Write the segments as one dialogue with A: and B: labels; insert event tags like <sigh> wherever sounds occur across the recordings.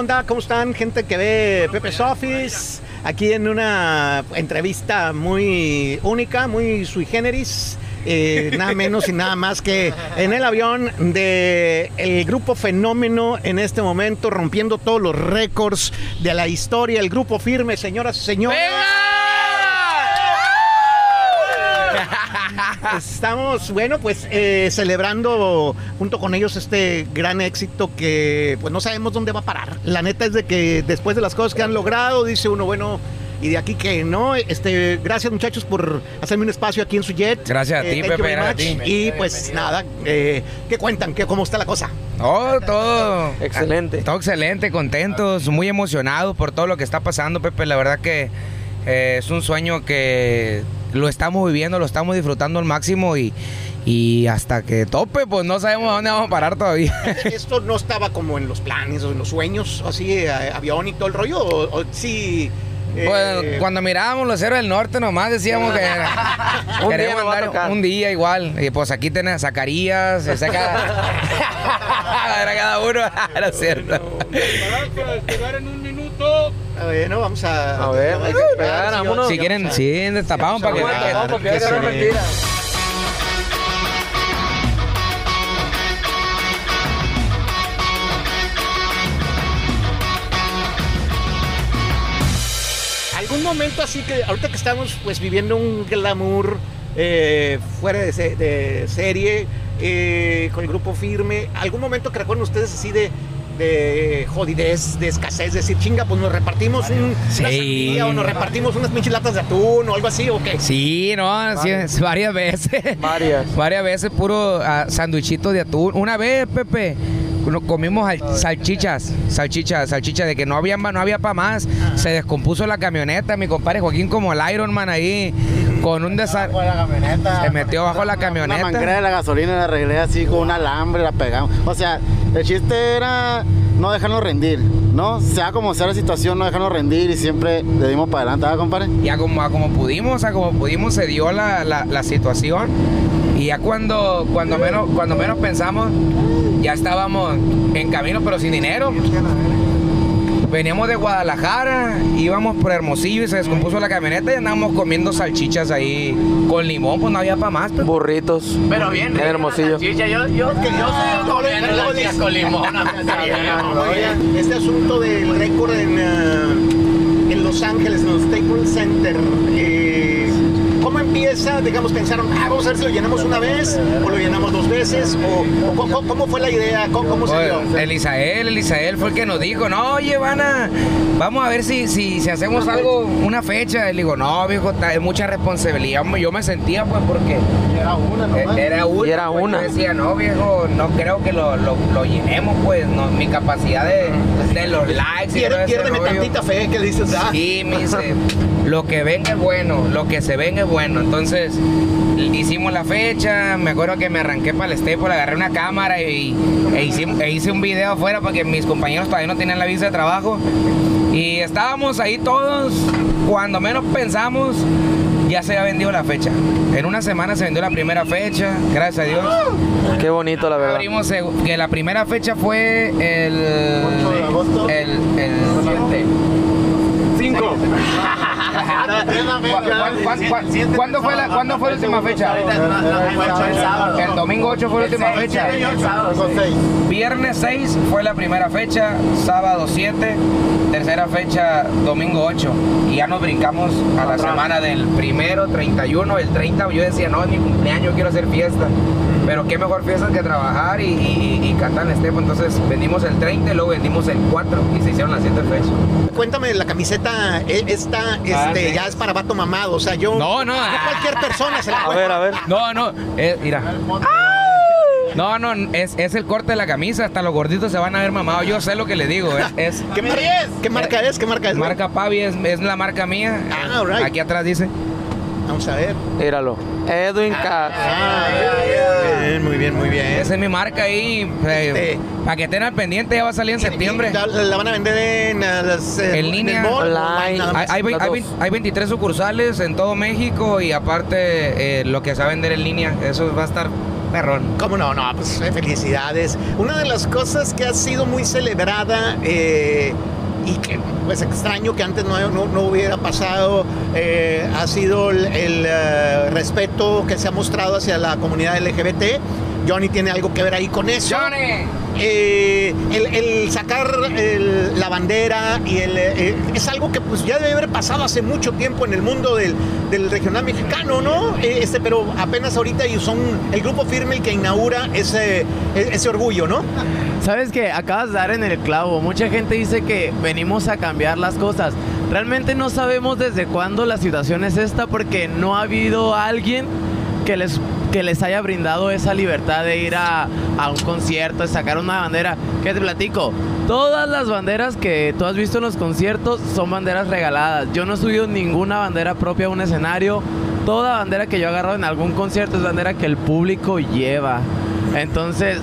A: ¿Qué onda? ¿Cómo están? Gente que ve Pepe's Office. Aquí en una entrevista muy única, muy sui generis. eh, nada menos y nada más que en el avión de el grupo Fenómeno en este momento, rompiendo todos los récords de la historia. El grupo firme, señoras y señores. Estamos, bueno, pues eh, celebrando junto con ellos este gran éxito que pues no sabemos dónde va a parar. La neta es de que después de las cosas que han logrado, dice uno, bueno, y de aquí que no, este, gracias muchachos por hacerme un espacio aquí en su jet.
B: Gracias a ti,
A: thank you
B: Pepe, a ti.
A: Y pues nada, eh, ¿qué cuentan? ¿Qué, ¿Cómo está la cosa?
B: Oh, todo.
C: Excelente.
B: Todo excelente, contentos, muy emocionados por todo lo que está pasando, Pepe. La verdad que eh, es un sueño que lo estamos viviendo, lo estamos disfrutando al máximo y, y hasta que tope, pues no sabemos a dónde vamos a parar todavía. <laughs>
A: Esto no estaba como en los planes o en los sueños, así, eh, avión y todo el rollo, o, o sí. eh,
B: Bueno, cuando mirábamos los héroes del norte nomás decíamos que <laughs>
C: Un día
B: queríamos
C: me va a
B: andar un día igual. Y pues aquí tenés Zacarías, ese cada... <laughs> Era cada uno, era cierto.
A: Bueno, vamos a.
C: A ver, hay que esperar,
A: sí,
C: vámonos.
B: Si quieren, sí, destapamos para que...
C: Porque
B: que se-
C: mentira.
A: ¿Algún momento así que ahorita que estamos pues viviendo un glamour eh, fuera de, se- de serie eh, con el grupo firme, algún momento que recuerden ustedes así de, de jodidez, de escasez, decir chinga, pues nos repartimos un,
B: Sí.
A: una sandía o nos repartimos unas pinches latas de atún o algo así o qué?
B: Sí, no, sí, es <laughs> varias veces.
C: Varias.
B: Varias veces puro sandwichito de atún. Una vez, Pepe, nos comimos al- salchichas, salchichas, salchichas de que no había, no había para más. Se descompuso la camioneta, mi compadre Joaquín como el Iron Man ahí, con un desa... Se metió bajo la
D: Una manguera
B: camioneta.
D: de la gasolina la arreglé así con un alambre, la pegamos. O sea, el chiste era no dejarnos rendir, ¿no? Sea como sea la situación, no dejarnos rendir y siempre le dimos para adelante, ¿verdad, compadre?
B: Y a como, como pudimos, a como pudimos se dio la, la- la situación. Y ya cuando, cuando, menos, cuando menos pensamos, ya estábamos en camino, pero sin dinero. Veníamos de Guadalajara, íbamos por Hermosillo y se descompuso la camioneta y andábamos comiendo salchichas ahí con limón, pues no había para más. pues.
C: Burritos.
E: Pero bien,
C: En Hermosillo.
E: Yo, yo, yo, que yo soy salchichas con limón.
A: Oye, Este asunto del récord en, eh, en Los Ángeles, en el Staples Center, eh, ¿cómo empieza? Digamos, pensaron, ah, vamos a ver si lo llenamos una vez, o lo llenamos dos veces, o, o cómo, cómo fue la idea, cómo, cómo se dio.
B: Pues, Elisael, Elisael fue el que nos dijo, no, oye, van a, vamos a ver si, si, si hacemos algo, una fecha. Él dijo, no, viejo, es mucha responsabilidad. Yo me sentía, pues, porque
D: Era una
B: era una.
C: Y era
B: pues,
C: una.
B: Yo decía, no, viejo, no creo que lo, lo, lo llenemos, pues, no, mi capacidad de, de los likes
A: Pierde, piérdeme tantita fe, que dices, ah,
B: Sí, me dice, lo que venga es bueno, lo que se venga es bueno. Entonces, hicimos la fecha, me acuerdo que me arranqué para el Staple, agarré una cámara y, e, e hice un video afuera porque mis compañeros todavía no tenían la visa de trabajo. Y estábamos ahí todos, cuando menos pensamos, ya se había vendido la fecha. En una semana se vendió la primera fecha, gracias a Dios.
C: Qué bonito, la verdad.
B: Abrimos, que la primera fecha fue el...
D: de agosto.
B: El... el siete.
A: cinco.
B: ¿Cuán- cuán- cuán- ¿Cuándo fue la, ¿Cuándo fue la última fecha? El domingo 8 fue la última fecha. Viernes 6 fue la primera fecha, sábado 7, tercera fecha, domingo 8. Y ya nos brincamos a la semana del primero, 31, el 30. Yo decía, no, es mi cumpleaños, quiero hacer fiesta. Pero qué mejor fiesta que trabajar y, y, y cantar en Estepo. Entonces vendimos el 30 y luego vendimos el 4 y se hicieron las 7 fechas.
A: Cuéntame, la camiseta, eh, esta, este, ya es para vato mamado, o sea, yo...
B: No, no.
A: yo cualquier persona se la
C: A
A: puede-
C: ver, a ver.
B: No, no, eh, mira. No, no, es, es el corte de la camisa, hasta los gorditos se van a ver mamados. Yo sé lo que le digo, es, es
A: ¿Qué, mar- ¿Qué marca es? ¿Qué marca es?
B: marca Pavi, es, es la marca mía.
A: Ah, alright.
B: Aquí atrás dice.
A: Vamos a ver.
C: Míralo. Edwin Cass.
A: Ah, bien, muy bien, muy bien.
B: Esa es mi marca ahí.
A: Este.
B: para que estén al pendiente, ya va a salir en septiembre.
A: La, la van a vender en, las, eh,
B: En línea.
A: mall,
C: Online.
B: Hay, hay, vein-
C: las
B: hay
C: dos.
B: vein- hay 23 sucursales en todo México y aparte eh, lo que se va a vender en línea, eso va a estar perrón.
A: ¿Cómo no? No, pues felicidades. Una de las cosas que ha sido muy celebrada eh, y que pues extraño que antes no, no- no hubiera pasado eh, ha sido el, el, eh, respeto que se ha mostrado hacia la comunidad LGBT. Johnny tiene algo que ver ahí con eso.
B: ¡Johnny!
A: Eh, el, el sacar el- la bandera y el, eh, es algo que pues ya debe haber pasado hace mucho tiempo en el mundo del, del regional mexicano, ¿no? Eh, este, pero apenas ahorita y son el grupo firme el que inaugura ese, e- ese orgullo, ¿no?
C: Sabes que acabas de dar en el clavo. Mucha gente dice que venimos a cambiar las cosas. Realmente no sabemos desde cuándo la situación es esta porque no ha habido alguien que les, que les haya brindado esa libertad de ir a, a un concierto, de sacar una bandera. ¿Qué te platico? Todas las banderas que tú has visto en los conciertos son banderas regaladas. Yo no he subido ninguna bandera propia a un escenario. Toda bandera que yo he agarrado en algún concierto es bandera que el público lleva. Entonces,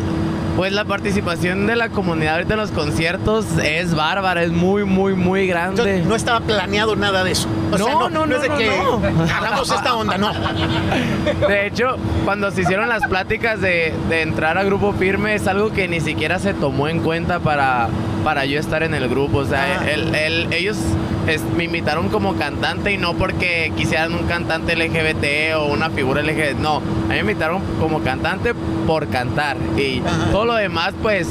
C: pues la participación de la comunidad ahorita en los conciertos es bárbara, es muy, muy, muy grande.
A: Entonces, no estaba planeado nada de eso. O
C: No,
A: sea,
C: no, no,
A: es de
C: no,
A: que
C: no.
A: hagamos esta onda, no. <laughs>
C: De hecho, cuando se hicieron las pláticas de, de entrar a grupo firme, es algo que ni siquiera se tomó en cuenta para, para yo estar en el grupo. O sea,
A: Ah.
C: el- el- ellos es- me invitaron como cantante y no porque quisieran un cantante LGBT o una figura LGBT. No, a mí me invitaron como cantante por cantar. Y
A: Ajá.
C: todo lo demás, pues,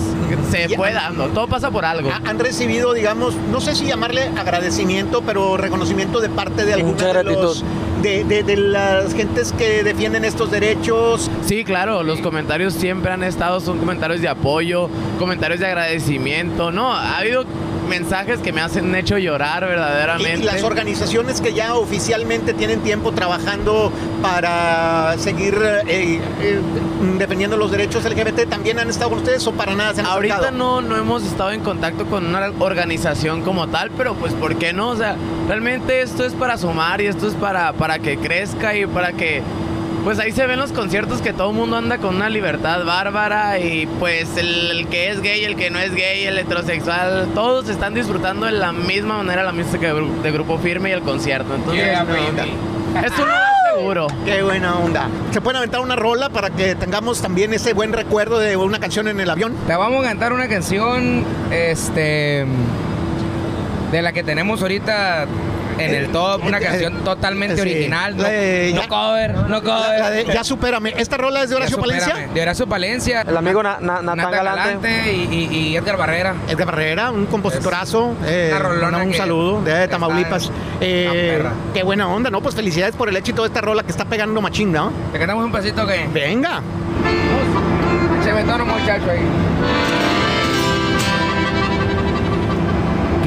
C: se fue dando. Todo pasa por algo.
A: Ha- Han recibido, digamos, no sé si llamarle agradecimiento, pero reconocimiento de parte de algunos de, los- de, de- de las gentes que defienden estos derechos.
C: Sí, claro, los comentarios siempre han estado, son comentarios de apoyo, comentarios de agradecimiento, ¿no? Ha habido mensajes que me hacen hecho llorar
A: Y
C: verdaderamente.
A: las organizaciones que ya oficialmente tienen tiempo trabajando para seguir eh, eh, defendiendo los derechos LGBT también han estado con ustedes o para nada se han
C: Ahorita
A: acercado?
C: no, no hemos estado en contacto con una organización como tal, pero pues ¿por qué no? O sea, realmente esto es para sumar y esto es para, para que crezca y para que... Pues ahí se ven los conciertos que todo el mundo anda con una libertad bárbara y pues el, el que es gay, el que no es gay, el heterosexual, todos están disfrutando de la misma manera la música de, gru- de grupo firme y el concierto. Entonces,
B: Yeah,
C: no, es un lugar seguro.
A: Qué buena onda. ¿Se pueden aventar una rola para que tengamos también ese buen recuerdo de una canción en el avión?
B: Te vamos a cantar una canción, este, de la que tenemos ahorita en el top, una <laughs> canción totalmente
A: Sí.
B: original, no,
A: de
B: no
A: Ya-
B: cover, no cover.
A: la de Ya supérame. ¿Esta rola es de Horacio. Palencia?
B: De Horacio Palencia.
C: El amigo Na- Na- Natán
B: Natán
C: Galante.
B: Galante y, y- y Edgar Barrera.
A: Edgar Barrera, un compositorazo. eh,
B: una
A: un
B: que-
A: saludo de Tamaulipas. Eh, qué buena onda, ¿no? Pues felicidades por el éxito de esta rola que está pegando machín, ¿no?
B: Te cantamos un pasito que
A: Venga.
B: se me tono muchacho ahí.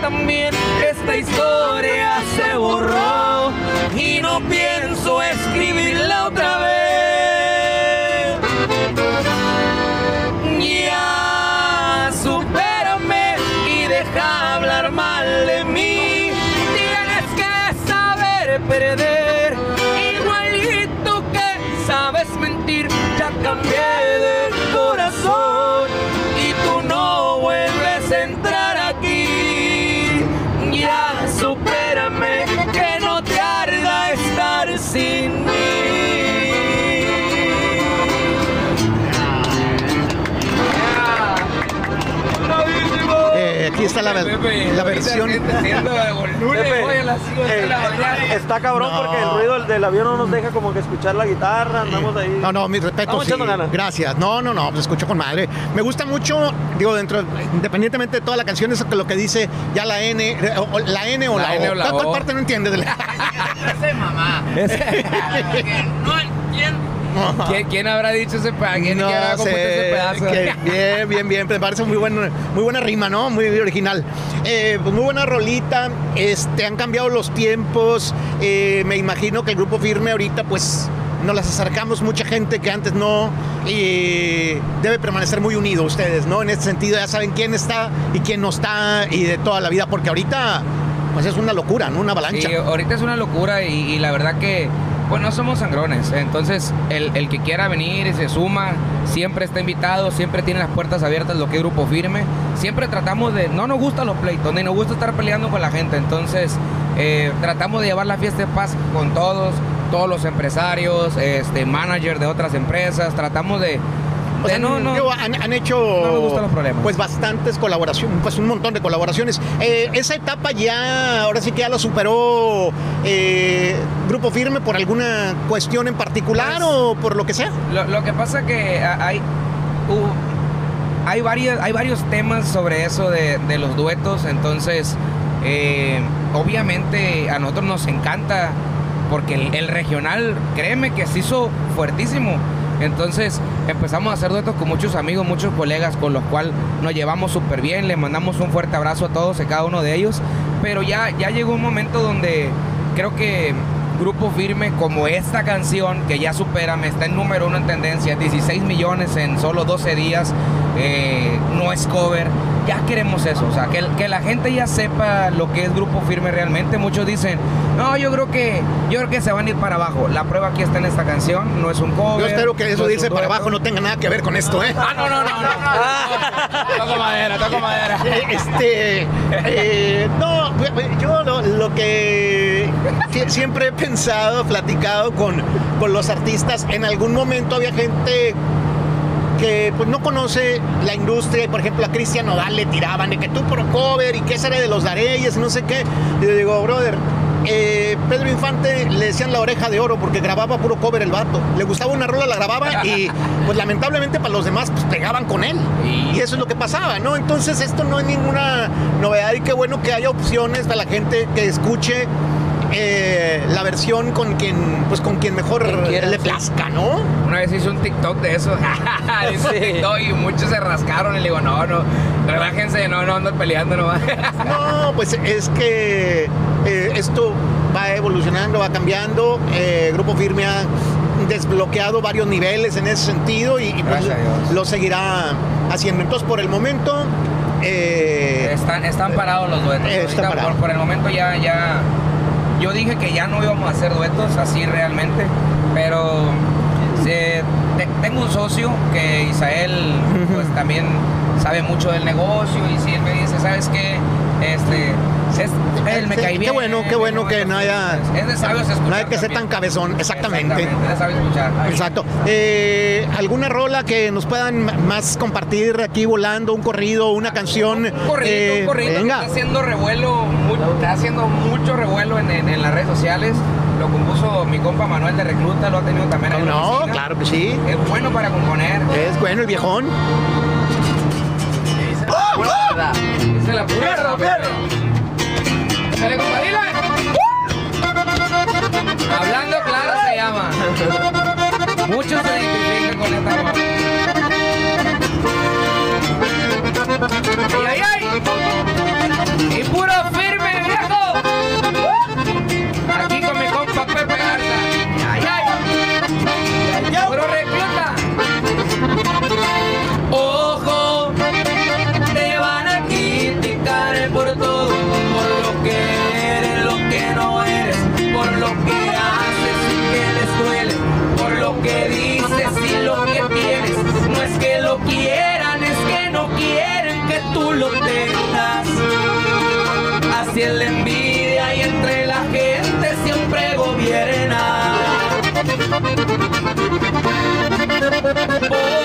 B: También. Esta historia se borró y no pienso escribirla otra vez. Ya supérame y deja hablar mal de mí. Tienes que saber perder, <laughs>
A: Eh, está la, versión.
C: Está cabrón
A: No.
C: porque el ruido del avión no nos deja como que escuchar la guitarra, andamos ahí.
A: No, no, sí.
C: echando ganas.
A: Gracias. No, no, no, pues escucho con madre. Me gusta mucho, digo, dentro, independientemente de toda la canción, eso que lo que dice ya la N, eh, o- o la N o la,
B: La N
A: O.
B: o la
A: ¿Cuál,
B: O.
A: parte no entiendes? de la- <laughs>
B: Ese mamá. <laughs> no entiendo. <laughs> ¿Quién, quién habrá dicho ese pedazo? ¿Quién,
A: No
B: quién habrá
A: sé,
B: ese pedazo?
A: que- bien, bien, bien. Me parece muy, buen- muy buena rima, ¿no? Muy original. Eh, pues muy buena rolita. Este, han cambiado los tiempos. Eh, me imagino que el grupo firme ahorita, pues, nos las acercamos mucha gente que antes no. Y debe permanecer muy unido ustedes, ¿no? En este sentido, ya saben quién está y quién no está y de toda la vida, porque ahorita, pues es una locura, ¿no? Una avalancha.
B: Sí, ahorita es una locura y, y la verdad que, pues no somos sangrones. Entonces, el, el que quiera venir y se suma, siempre está invitado, siempre tiene las puertas abiertas, lo que es grupo firme. Siempre tratamos de, no nos gustan los pleitos, ni nos gusta estar peleando con la gente. Entonces, eh, tratamos de llevar la fiesta de paz con todos, todos los empresarios, este, managers de otras empresas. Tratamos de,
A: O sea,
B: no, no,
A: digo, han, han hecho
B: No me gustan los problemas.
A: pues bastantes colaboraciones, pues un montón de colaboraciones. Eh, esa etapa ya, ahora sí que ya lo superó eh, Grupo Firme por alguna cuestión en particular
B: Pues-
A: o por lo que sea.
B: Lo, lo que pasa que hay, hu- hay, varios, hay varios temas sobre eso de, de los duetos, entonces eh, obviamente a nosotros nos encanta porque el, el regional, créeme que se hizo fuertísimo. Entonces empezamos a hacer duetos con muchos amigos, muchos colegas con los cuales nos llevamos súper bien, les mandamos un fuerte abrazo a todos y cada uno de ellos, pero ya, ya llegó un momento donde creo que Grupo Firme como esta canción que ya supera, me está en número uno en tendencia, 16 millones en solo 12 días, eh, no es cover, ya queremos eso, o sea, que, que la gente ya sepa lo que es Grupo Firme realmente. Muchos dicen, no, yo creo que yo creo que se van a ir para abajo. La prueba aquí está en esta canción, no es un cover.
A: Yo espero que eso
B: no
A: dice para abajo no tenga nada que ver con esto, ¿eh?
B: Ah, no, no, no, no. <laughs> toco madera, toco madera.
A: Eh, Este, eh, no, yo lo, lo que sie- siempre he pensado, platicado con, con los artistas, en algún momento había gente que pues no conoce la industria por ejemplo a Cristian Nodal le tiraban de que tú por cover y que ese era de los Dareyes y no sé qué. Y yo digo, brother, eh, Pedro Infante le decían la oreja de oro porque grababa puro cover el vato. Le gustaba una rola, la grababa y <laughs> pues lamentablemente para los demás pues pegaban con él.
B: Y-
A: Y eso es lo que pasaba, ¿no? Entonces esto no es ninguna novedad y qué bueno que haya opciones para la gente que escuche eh, la versión con quien, pues con quien mejor
E: Quien
A: le plazca, ¿no?
B: Una vez hice un TikTok de eso. <laughs> Hice un
E: Sí.
B: TikTok y muchos se rascaron y le digo, no, no, relájense, no, no ando peleando nomás. <laughs>
A: No, pues es que eh, esto va evolucionando, va cambiando. Eh, Grupo Firme ha desbloqueado varios niveles en ese sentido y, y, pues, lo seguirá haciendo. Entonces, por el momento, eh,
B: Están, están parados los duetos.
A: Eh, están
B: por, por el momento ya, ya. Yo dije que ya no íbamos a hacer duetos así realmente, pero eh, te- tengo un socio que Isael pues también sabe mucho del negocio y si él me dice, ¿sabes qué? Este, es- él me
A: qué bueno, qué bueno que no haya-
B: Es de sabios escuchar.
A: no hay que ser
B: también.
A: tan cabezón, exactamente.
B: Es de sabios escuchar.
A: Exacto. Eh, ¿Alguna rola que nos puedan más compartir aquí volando, un corrido, una canción?
B: Un corrido,
A: Eh,
B: un corrido que
A: venga.
B: está haciendo revuelo, está haciendo mucho revuelo en, en- en las redes sociales. Lo compuso mi compa Manuel de Recluta, lo ha tenido también ahí en la
A: No, claro que sí.
B: Es bueno para componer.
A: Es bueno el viejón.
B: Dice la pura perro. Compadre. Hablando claro se llama. <laughs> Muchos se identifican con esta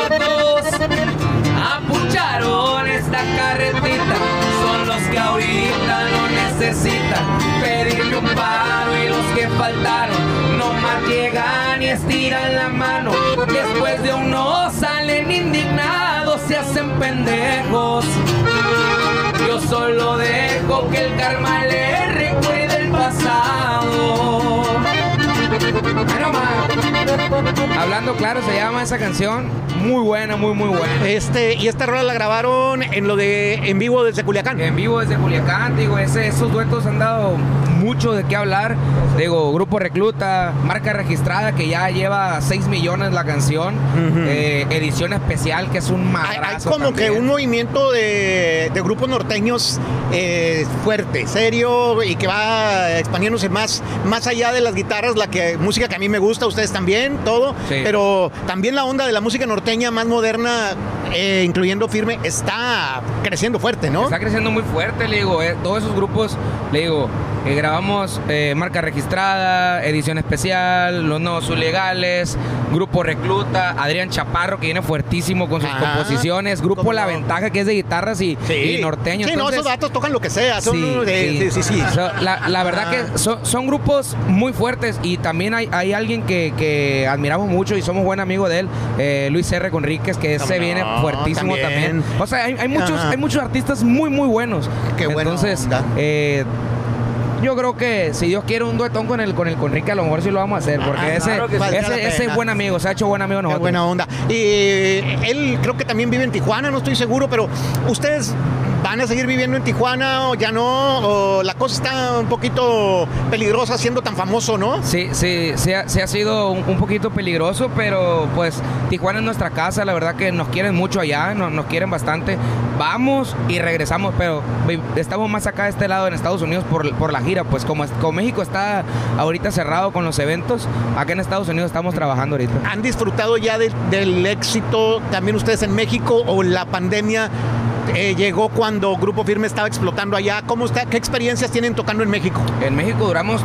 B: Pocos apucharon esta carretita, son los que ahorita no necesitan pedirle un paro y los que faltaron no más llegan y estiran la mano. Después de un no salen indignados, se hacen pendejos. Yo solo dejo que el karma le recuerde el más. Hablando claro se llama esa canción. Muy buena, muy, muy buena.
A: Este, y esta rola la grabaron en lo de en vivo desde Culiacán.
B: En vivo desde Culiacán, digo, ese, esos duetos han dado mucho de qué hablar. Digo, Grupo Recluta, marca registrada que ya lleva 6 millones la canción. Eh, edición especial que es un
A: Hay, hay como que un movimiento de, de grupos norteños eh, fuerte, serio y que va expandiéndose más, más allá de las guitarras, la que música que a mí me gusta, ustedes también, todo,
B: Sí.
A: pero también la onda de la música norteña más moderna, eh, incluyendo firme, está creciendo fuerte, ¿no?
B: Está creciendo muy fuerte, le digo, eh, todos esos grupos, le digo, eh, grabamos eh, marca registrada, edición especial, Los Nuevos Ilegales, Grupo Recluta, Adrián Chaparro que viene fuertísimo con sus
A: Ajá,
B: composiciones, Grupo La
A: no.
B: Ventaja que es de guitarras y, y norteño.
A: Sí, no, esos datos tocan lo que sea, son
B: Sí,
A: sí, sí, sí.
B: So, la, la verdad que son, son grupos muy fuertes y también hay, hay alguien que, que admiramos mucho y somos buen amigo de él, eh, Luis R. Conríquez, que
A: Cómo
B: se viene
A: no,
B: fuertísimo
A: también.
B: también. O sea, hay, hay muchos,
A: Ajá.
B: hay muchos artistas muy, muy buenos.
A: Qué buena
B: Entonces,
A: onda.
B: Eh, yo creo que si Dios quiere un duetón con el con el Conrique, a lo mejor sí lo vamos a hacer, porque
A: Ah,
B: ese,
A: claro sí.
B: Ese, ese es buen amigo, se ha hecho buen amigo
A: Qué
B: nosotros.
A: buena onda. Y él creo que también vive en Tijuana, no estoy seguro, pero ustedes van a seguir viviendo en Tijuana o ya no, o la cosa está un poquito peligrosa siendo tan famoso, ¿no?
B: Sí, sí, sí ha, sido un, un poquito peligroso, pero pues Tijuana es nuestra casa, la verdad que nos quieren mucho allá, nos, nos quieren bastante. Vamos y regresamos, pero estamos más acá de este lado en Estados Unidos por, por la gira, pues como, como México está ahorita cerrado con los eventos, acá en Estados Unidos estamos trabajando ahorita.
A: ¿Han disfrutado ya de- del éxito también ustedes en México o la pandemia eh, llegó cuando Grupo Firme estaba explotando allá? ¿Cómo está? ¿Qué experiencias tienen tocando en México?
B: En México duramos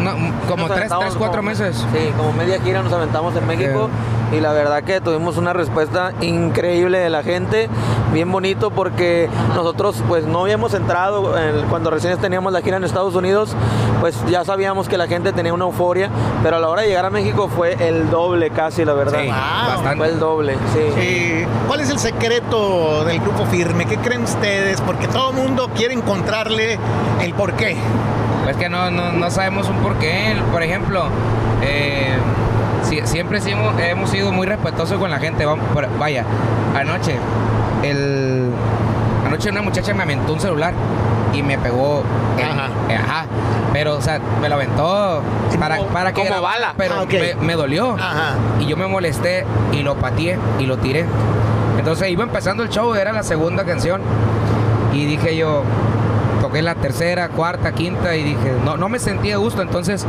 B: no, como
F: Nos
B: tres, tres, cuatro
F: como-
B: meses.
F: Sí, como media gira nos aventamos en México y la verdad que tuvimos una respuesta increíble de la gente, bien bonito porque nosotros pues no habíamos entrado en- cuando recién teníamos la gira en Estados Unidos, pues ya sabíamos que la gente tenía una euforia, pero a la hora de llegar a México fue el doble casi, la verdad.
B: Sí,
A: Wow.
B: bastante.
F: Fue el doble, sí.
A: ¿Cuál es el secreto del Grupo Firme? ¿Qué creen ustedes? Porque todo el mundo quiere encontrarle el porqué.
B: Pues que no, no, no sabemos un porqué. Por ejemplo, eh, si- siempre hemos, hemos sido muy respetuosos con la gente. Vamos, por- vaya, anoche, el, anoche una muchacha me aventó un celular y me pegó.
A: Ajá.
B: eh, ajá. Pero, o sea, me lo aventó para,
A: Como-
B: para que
F: como bala.
B: Pero
A: Ah,
B: me, me dolió.
A: Ajá.
B: Y yo me molesté y lo pateé y lo tiré. Entonces iba empezando el show, era la segunda canción. Y dije yo, toqué la tercera, cuarta, quinta y dije, no, no me sentía a gusto. Entonces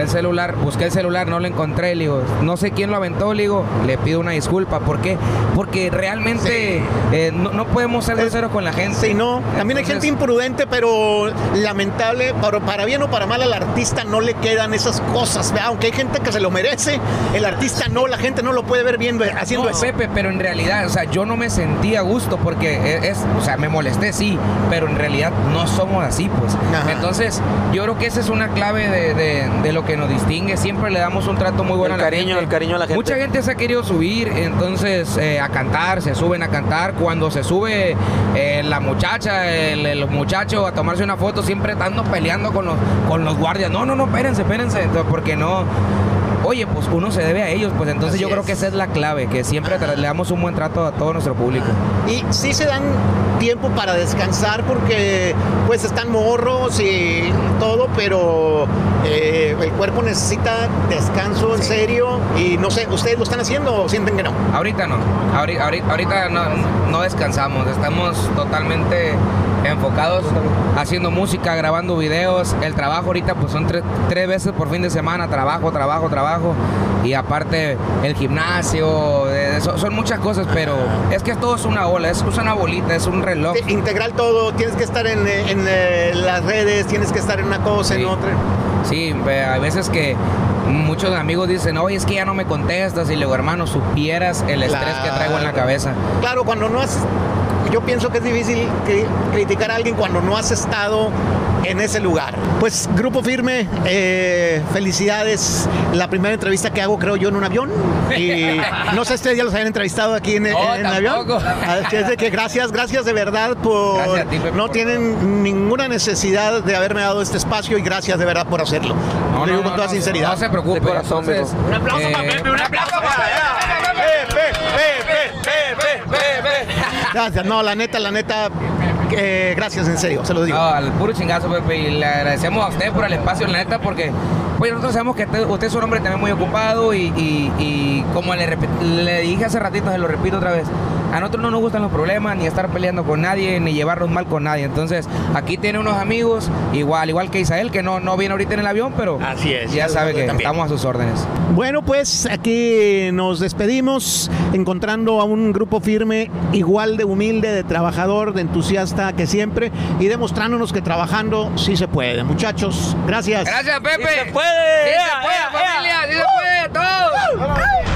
B: agarré el celular, busqué el celular, no lo encontré. Le digo, no sé quién lo aventó, le digo, le pido una disculpa. ¿Por qué? Porque realmente eh, no, no podemos ser groseros con la gente.
A: Sí, no. También hay gente imprudente, pero lamentable, para, para bien o para mal al artista no le quedan esas cosas. ¿verdad? Aunque hay gente que se lo merece, el artista no, la gente no lo puede ver bien haciendo
B: No,
A: eso.
B: Pepe, pero en realidad, o sea, yo no me sentí a gusto porque e, es, o sea, me molesté, sí, pero en realidad no somos así, pues.
A: Ajá.
B: Entonces, yo creo que esa es una clave de, de- de lo que nos distingue. Siempre le damos un trato muy bueno
F: El
B: a la
F: cariño,
B: gente.
F: el cariño a la gente.
B: Mucha gente se ha querido subir, entonces, eh, a cantar, se suben a cantar. Cuando se sube eh, la muchacha, el, el muchacho a tomarse una foto, siempre estando peleando con los, con los guardias. No, no, no, espérense, espérense, entonces, porque no. Oye, pues uno se debe a ellos, pues entonces
A: Así
B: yo creo que esa es la clave, que siempre le damos un buen trato a todo nuestro público.
A: Y sí se dan tiempo para descansar porque pues están morros y todo, pero eh, el cuerpo necesita descanso en serio y no sé, ¿ustedes lo están haciendo o sienten que no?
B: Ahorita no, ahorita, ahorita, ahorita no, no descansamos, estamos totalmente enfocados haciendo música, grabando videos. El trabajo ahorita pues son tres, tres veces por fin de semana, trabajo, trabajo, trabajo. Y aparte el gimnasio, eh, son, son muchas cosas, pero es que todo es una ola, es, una bolita, es un reloj.
A: Te- Integral todo, tienes que estar en, eh, en, eh, las redes, tienes que estar en una cosa, en
B: Sí.
A: otra.
B: Sí, hay veces que muchos amigos dicen, oye, es que ya no me contestas. Y le digo, hermano, supieras el estrés que traigo en la cabeza.
A: Claro, cuando no has yo pienso que es difícil cri- criticar a alguien cuando no has estado en ese lugar. Pues Grupo Firme, eh, felicidades. La primera entrevista que hago creo yo en un avión. Y <laughs> no sé si ustedes ya los hayan entrevistado aquí en,
B: No,
A: en el avión. Así es de que gracias, gracias de verdad por...
B: Gracias a ti, Pepe,
A: no
B: por
A: tienen ninguna necesidad de haberme dado este espacio y gracias de verdad por hacerlo.
B: No,
A: Lo
B: no,
A: digo con
B: no,
A: toda
B: no,
A: sinceridad.
B: No se preocupe.
F: Corazón,
B: entonces. Un aplauso para Pepe, un aplauso
A: Gracias, no, la neta, la neta, gracias en serio, se lo digo.
B: Al puro chingazo, Pepe, y le agradecemos a usted por el espacio, la neta, porque pues nosotros sabemos que usted, es un hombre también muy ocupado y, como le, le dije hace ratito, se lo repito otra vez, a nosotros no nos gustan los problemas, ni estar peleando con nadie, ni llevarnos mal con nadie. Entonces, aquí tiene unos amigos, igual, igual que Isael, que no, no viene ahorita en el avión, pero
A: Así es,
B: ya sabe que
A: también.
B: estamos a sus órdenes.
A: Bueno, pues aquí nos despedimos encontrando a un grupo firme igual de humilde, de trabajador, de entusiasta que siempre y demostrándonos que trabajando sí se puede. Muchachos, gracias.
B: Gracias, Pepe.
F: se puede.
B: Sí
F: ¡Ea,
B: se puede,
F: ea, ea!
B: familia, sí se puede, todos.